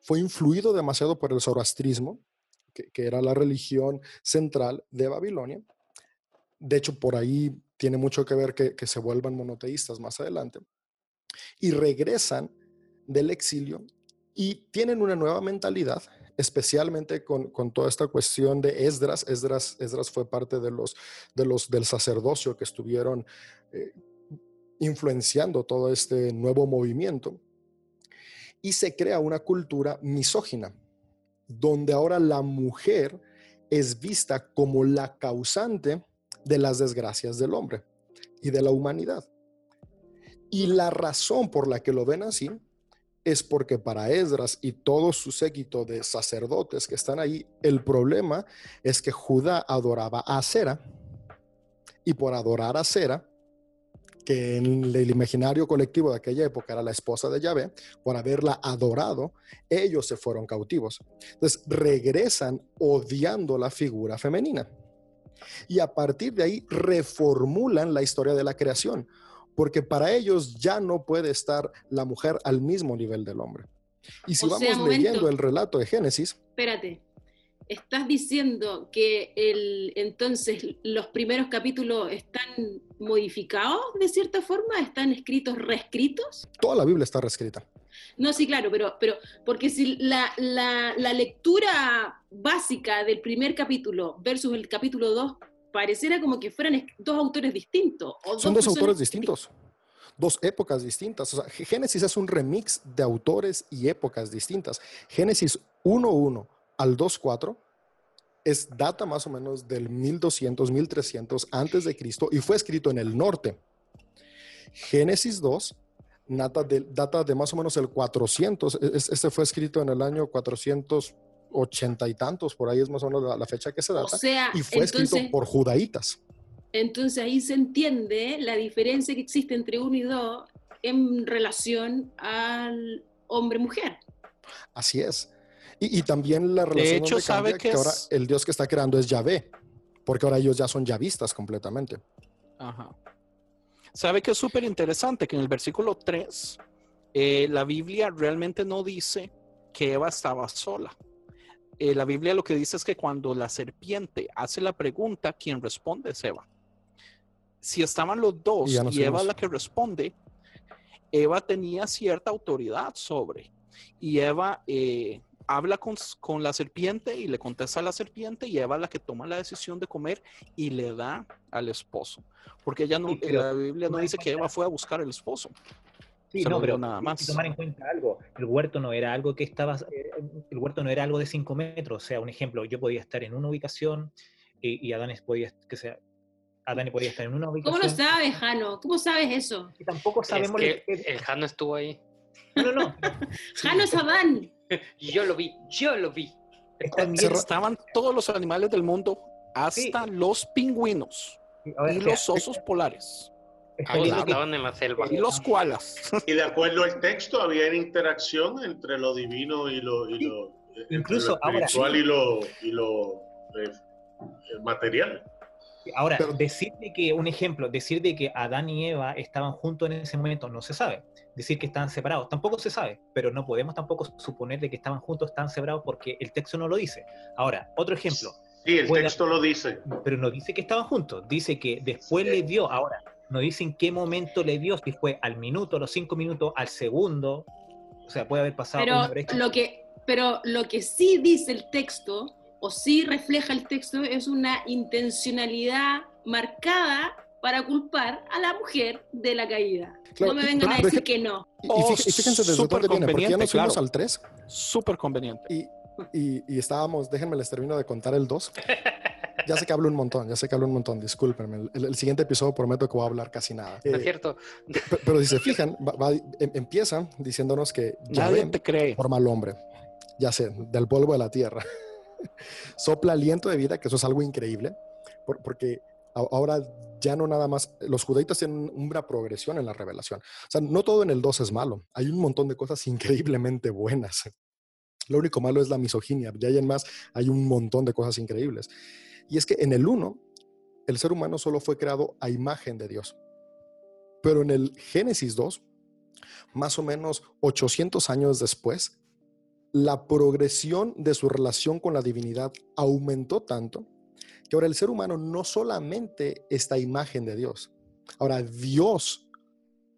fue influido demasiado por el zoroastrismo, que, que era la religión central de Babilonia. De hecho, por ahí tiene mucho que ver que, que se vuelvan monoteístas más adelante. Y regresan del exilio y tienen una nueva mentalidad, especialmente con, con, toda esta cuestión de Esdras. Esdras. Esdras fue parte de los, de los del sacerdocio que estuvieron eh, influenciando todo este nuevo movimiento. Y se crea una cultura misógina, donde ahora la mujer es vista como la causante de las desgracias del hombre y de la humanidad. Y la razón por la que lo ven así es porque para Esdras y todo su séquito de sacerdotes que están ahí, el problema es que Judá adoraba a Cera y por adorar a Cera, que en el imaginario colectivo de aquella época era la esposa de Yahvé, por haberla adorado, ellos se fueron cautivos. Entonces regresan odiando la figura femenina. Y a partir de ahí reformulan la historia de la creación porque para ellos ya no puede estar la mujer al mismo nivel del hombre. Y si O vamos sea, momento. leyendo el relato de Génesis, Espérate. Estás diciendo que el, entonces los primeros capítulos están modificados de cierta forma, están escritos, reescritos. toda la Biblia está reescrita. No, sí, claro, pero, pero porque si la, la, la lectura básica del primer capítulo versus el capítulo 2 pareciera como que fueran dos autores distintos. o Son dos autores distintos, dos épocas distintas. O sea, Gé- Génesis es un remix de autores y épocas distintas. Génesis 1.1 al 2.4 es data más o menos del 1200, 1300 antes de Cristo y fue escrito en el norte. Génesis 2 data de, data de más o menos el 400. e- es- Este fue escrito en el año 480 y tantos, por ahí es más o menos la, la fecha que se O data. sea, Y fue escrito entonces, por judaítas. entonces ahí se entiende la diferencia que existe entre uno y dos en relación al hombre-mujer. Así es. Y, y también la relación hecho, donde ¿sabe cambia que ahora es? el Dios que está creando es Yahvé, porque ahora ellos ya son yavistas completamente. Ajá. ¿Sabe que es súper interesante? Que en el versículo 3, eh, la Biblia realmente no dice que Eva estaba sola. Eh, la Biblia lo que dice es que cuando la serpiente hace la pregunta, quien responde es Eva. Si estaban los dos Y Eva la que responde, Eva tenía cierta autoridad sobre. Y Eva eh, habla con, con la serpiente y le contesta a la serpiente y Eva es la que toma la decisión de comer y le da al esposo. Porque ella no, la Biblia no dice que Eva fue a buscar el esposo. Sí, Se no, pero nada hay que más. tomar en cuenta algo. El huerto no era algo que estaba, eh, el huerto no era algo de 5 metros. O sea, un ejemplo, yo podía estar en una ubicación y, y Adanes podía, que sea, Adán podía estar en una ¿Cómo ubicación. lo sabes, Jano? ¿Cómo sabes eso? Y tampoco Es sabemos. que lo que- el Jano estuvo ahí. No, no, no. Jano es Adán. Yo lo vi, yo lo vi. Estaban todos los animales del mundo, hasta los pingüinos ver, y los osos polares lo que- estaban en la selva. y los koalas. Y de acuerdo al texto, había interacción entre lo divino y lo, y lo, entre Incluso lo ahora- espiritual y lo, y lo eh, eh, material. Ahora, Pero- decir de que, un ejemplo, decir de que Adán y Eva estaban juntos en ese momento no se sabe. Decir que estaban separados tampoco se sabe, pero no podemos tampoco suponer de que estaban juntos, estaban separados porque el texto no lo dice. Ahora, otro ejemplo, Sí, el texto lo dice. pero no dice que estaban juntos, dice que después le dio, ahora, no dice en qué momento le dio, si fue al minuto, a los cinco minutos, al segundo, o sea, puede haber pasado Pero una brecha. lo que, pero lo que sí dice el texto, o sí refleja el texto, es una intencionalidad marcada para culpar a la mujer de la caída. Claro, no me vengan a decir que no. Y, Oh, y fíjense desde súper dónde viene, porque ya conveniente, nos fuimos claro. al 3 Súper conveniente. y, y, y estábamos, déjenme les termino de contar el 2. Ya sé que hablo un montón, ya sé que hablo un montón, discúlpenme. El, el siguiente episodio prometo que voy a hablar casi nada. ¿No Eh, es cierto? pe- pero si se fijan, va- va- em- empieza diciéndonos que Nadie Yahvé te cree. forma al hombre, ya sé, del polvo de la tierra. Sopla aliento de vida, que eso es algo increíble, por- porque ahora ya no nada más, los judaítas tienen una progresión en la revelación. O sea, no todo en el 2 es malo, hay un montón de cosas increíblemente buenas. Lo único malo es la misoginia, de ahí en más hay un montón de cosas increíbles. Y es que en el 1, el ser humano solo fue creado a imagen de Dios. Pero en el Génesis 2, más o menos 800 años después, la progresión de su relación con la divinidad aumentó tanto que ahora el ser humano no solamente esta imagen de Dios, ahora Dios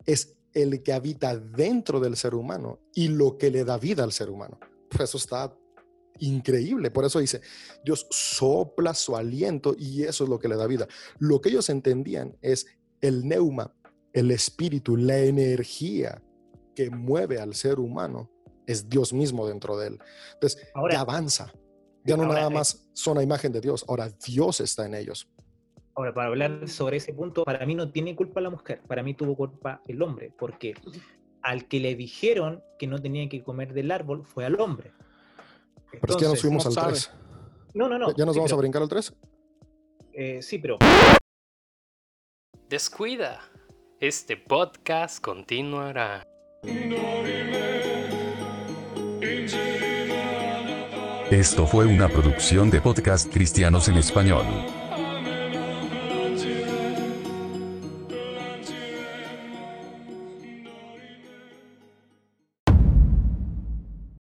es el que habita dentro del ser humano y lo que le da vida al ser humano. Por eso está increíble. Por eso dice, Dios sopla su aliento y eso es lo que le da vida. Lo que ellos entendían es el neuma, el espíritu, la energía que mueve al ser humano es Dios mismo dentro de él. Entonces, ahora, ya avanza. Ya no nada más son la imagen de Dios, ahora Dios está en ellos. Ahora, para hablar sobre ese punto, para mí no tiene culpa la mujer, para mí tuvo culpa el hombre, porque al que le dijeron que no tenía que comer del árbol fue al hombre. Pero es que ya nos fuimos al 3. No, no, no. ¿Ya nos vamos a brincar al 3? Eh, sí, pero... Descuida. Este podcast continuará. Esto fue una producción de podcast cristianos en español.